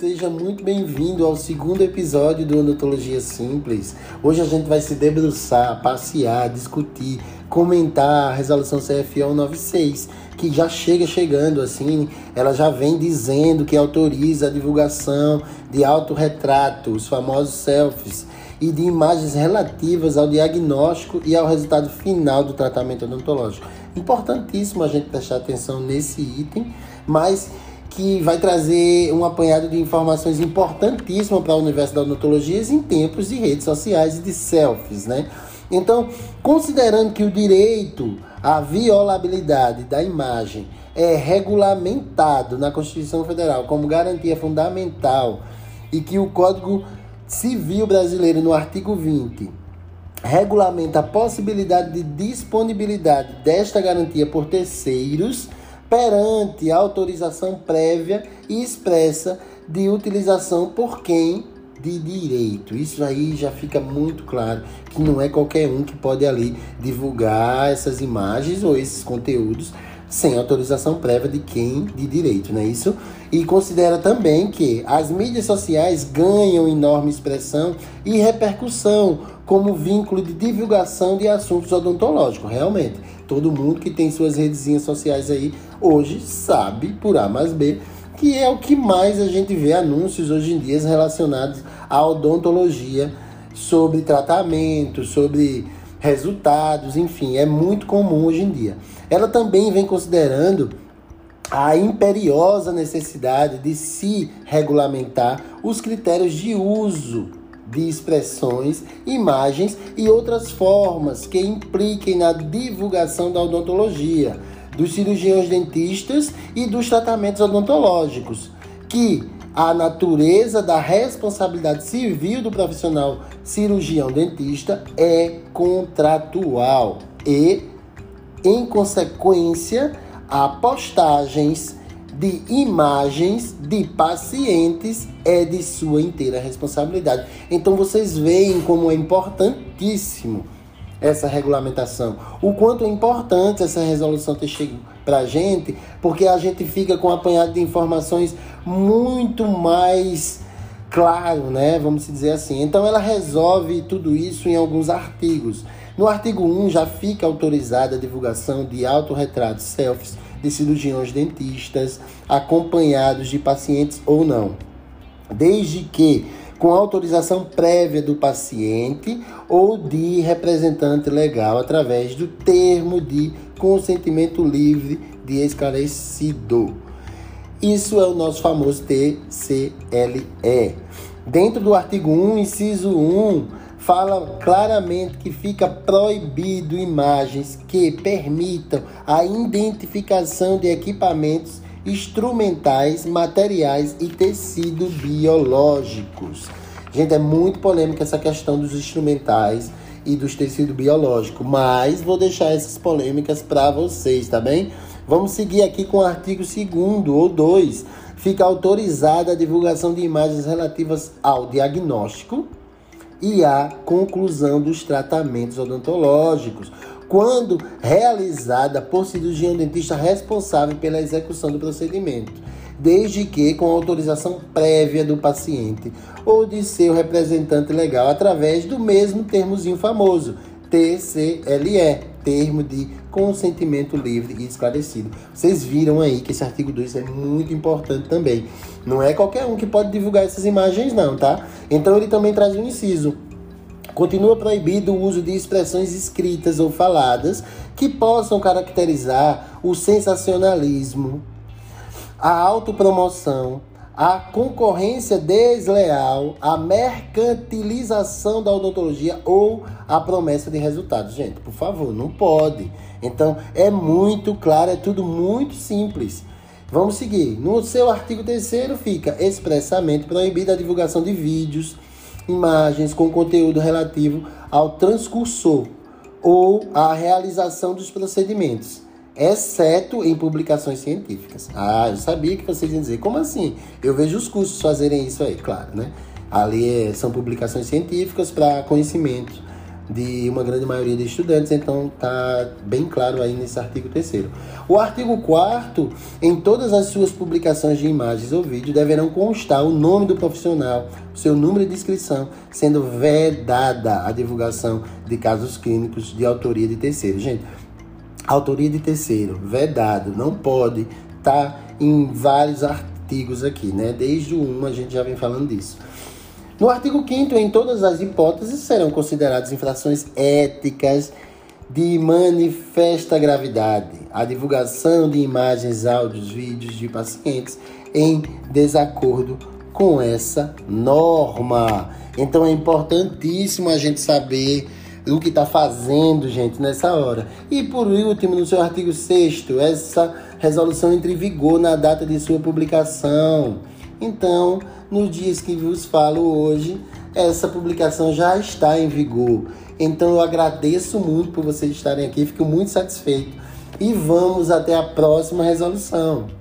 Seja muito bem-vindo ao segundo episódio do Odontologia Simples. Hoje a gente vai se debruçar, passear, discutir, comentar a resolução CFO 196, que já chega chegando assim, ela já vem dizendo que autoriza a divulgação de autorretrato, os famosos selfies, e de imagens relativas ao diagnóstico e ao resultado final do tratamento odontológico. Importantíssimo a gente prestar atenção nesse item, mas que vai trazer um apanhado de informações importantíssimas para o universo da odontologia em tempos de redes sociais e de selfies, né? Então, considerando que o direito à violabilidade da imagem é regulamentado na Constituição Federal como garantia fundamental e que o Código Civil Brasileiro, no artigo 20, regulamenta a possibilidade de disponibilidade desta garantia por terceiros perante a autorização prévia e expressa de utilização por quem de direito. Isso aí já fica muito claro que não é qualquer um que pode ali divulgar essas imagens ou esses conteúdos sem autorização prévia de quem de direito, não é isso? E considera também que as mídias sociais ganham enorme expressão e repercussão como vínculo de divulgação de assuntos odontológicos, realmente. Todo mundo que tem suas redezinhas sociais aí hoje sabe, por A mais B, que é o que mais a gente vê anúncios hoje em dia relacionados à odontologia sobre tratamento, sobre resultados, enfim, é muito comum hoje em dia. Ela também vem considerando a imperiosa necessidade de se regulamentar os critérios de uso de expressões, imagens e outras formas que impliquem na divulgação da odontologia, dos cirurgiões dentistas e dos tratamentos odontológicos, que a natureza da responsabilidade civil do profissional cirurgião dentista é contratual e, em consequência, a postagens de imagens de pacientes é de sua inteira responsabilidade. Então vocês veem como é importantíssimo essa regulamentação. O quanto é importante essa resolução ter chegado para a gente, porque a gente fica com um apanhado de informações muito mais claro, né? Vamos dizer assim. Então ela resolve tudo isso em alguns artigos. No artigo 1 já fica autorizada a divulgação de autorretratos selfies de cirurgiões dentistas, acompanhados de pacientes ou não, desde que com autorização prévia do paciente ou de representante legal através do termo de consentimento livre de esclarecido. Isso é o nosso famoso TCLE. Dentro do artigo 1, inciso 1, fala claramente que fica proibido imagens que permitam a identificação de equipamentos instrumentais, materiais e tecido biológicos. Gente, é muito polêmica essa questão dos instrumentais e dos tecidos biológicos, mas vou deixar essas polêmicas para vocês, tá bem? Vamos seguir aqui com o artigo 2 ou 2. Fica autorizada a divulgação de imagens relativas ao diagnóstico e à conclusão dos tratamentos odontológicos, quando realizada por cirurgião dentista responsável pela execução do procedimento, desde que com autorização prévia do paciente ou de seu representante legal através do mesmo termozinho famoso, TCLE, termo de consentimento livre e esclarecido. Vocês viram aí que esse artigo 2 é muito importante também. Não é qualquer um que pode divulgar essas imagens não, tá? Então ele também traz um inciso. Continua proibido o uso de expressões escritas ou faladas que possam caracterizar o sensacionalismo, a autopromoção, a concorrência desleal, a mercantilização da odontologia ou a promessa de resultados. Gente, por favor, não pode. Então, é muito claro, é tudo muito simples. Vamos seguir. No seu artigo 3 fica expressamente proibida a divulgação de vídeos, imagens com conteúdo relativo ao transcursor ou à realização dos procedimentos exceto em publicações científicas. Ah, eu sabia que vocês iam dizer, como assim? Eu vejo os cursos fazerem isso aí, claro, né? Ali é, são publicações científicas para conhecimento de uma grande maioria de estudantes, então tá bem claro aí nesse artigo terceiro. O artigo 4 em todas as suas publicações de imagens ou vídeo deverão constar o nome do profissional, seu número de inscrição, sendo vedada a divulgação de casos clínicos de autoria de terceiro. Gente, autoria de terceiro, vedado, não pode tá em vários artigos aqui, né? Desde o 1 a gente já vem falando disso. No artigo 5 em todas as hipóteses serão consideradas infrações éticas de manifesta gravidade, a divulgação de imagens, áudios, vídeos de pacientes em desacordo com essa norma. Então é importantíssimo a gente saber o que está fazendo, gente, nessa hora. E por último, no seu artigo 6, essa resolução entra em vigor na data de sua publicação. Então, nos dias que vos falo hoje, essa publicação já está em vigor. Então eu agradeço muito por vocês estarem aqui, fico muito satisfeito. E vamos até a próxima resolução.